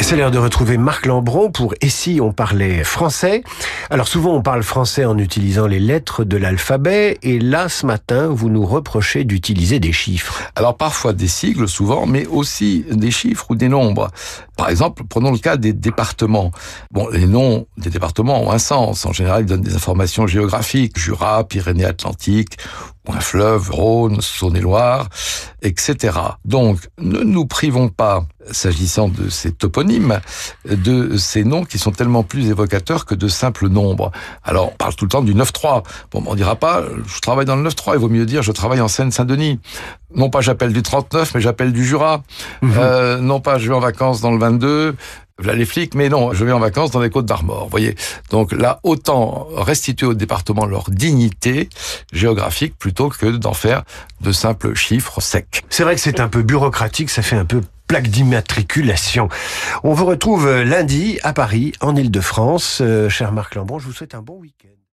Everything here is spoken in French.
C'est l'heure de retrouver Marc Lambron pour Et si on parlait français Alors souvent on parle français en utilisant les lettres de l'alphabet et là ce matin vous nous reprochez d'utiliser des chiffres. Alors parfois des sigles souvent mais aussi des chiffres ou des nombres. Par exemple, prenons le cas des départements. Bon, les noms des départements ont un sens. En général, ils donnent des informations géographiques. Jura, Pyrénées-Atlantiques, ou un fleuve, Rhône, Saône-et-Loire, etc. Donc, ne nous privons pas, s'agissant de ces toponymes, de ces noms qui sont tellement plus évocateurs que de simples nombres. Alors, on parle tout le temps du 9-3. Bon, on dira pas, je travaille dans le 9-3, il vaut mieux dire, je travaille en Seine-Saint-Denis. Non pas j'appelle du 39, mais j'appelle du Jura. Mmh. Euh, non pas je vais en vacances dans le 22, Là les flics, mais non, je vais en vacances dans les côtes d'Armor. Voyez, donc là, autant restituer au département leur dignité géographique plutôt que d'en faire de simples chiffres secs. C'est vrai que c'est un peu bureaucratique, ça fait un peu plaque d'immatriculation. On vous retrouve lundi à Paris, en Ile-de-France. Euh, cher Marc Lambron, je vous souhaite un bon week-end.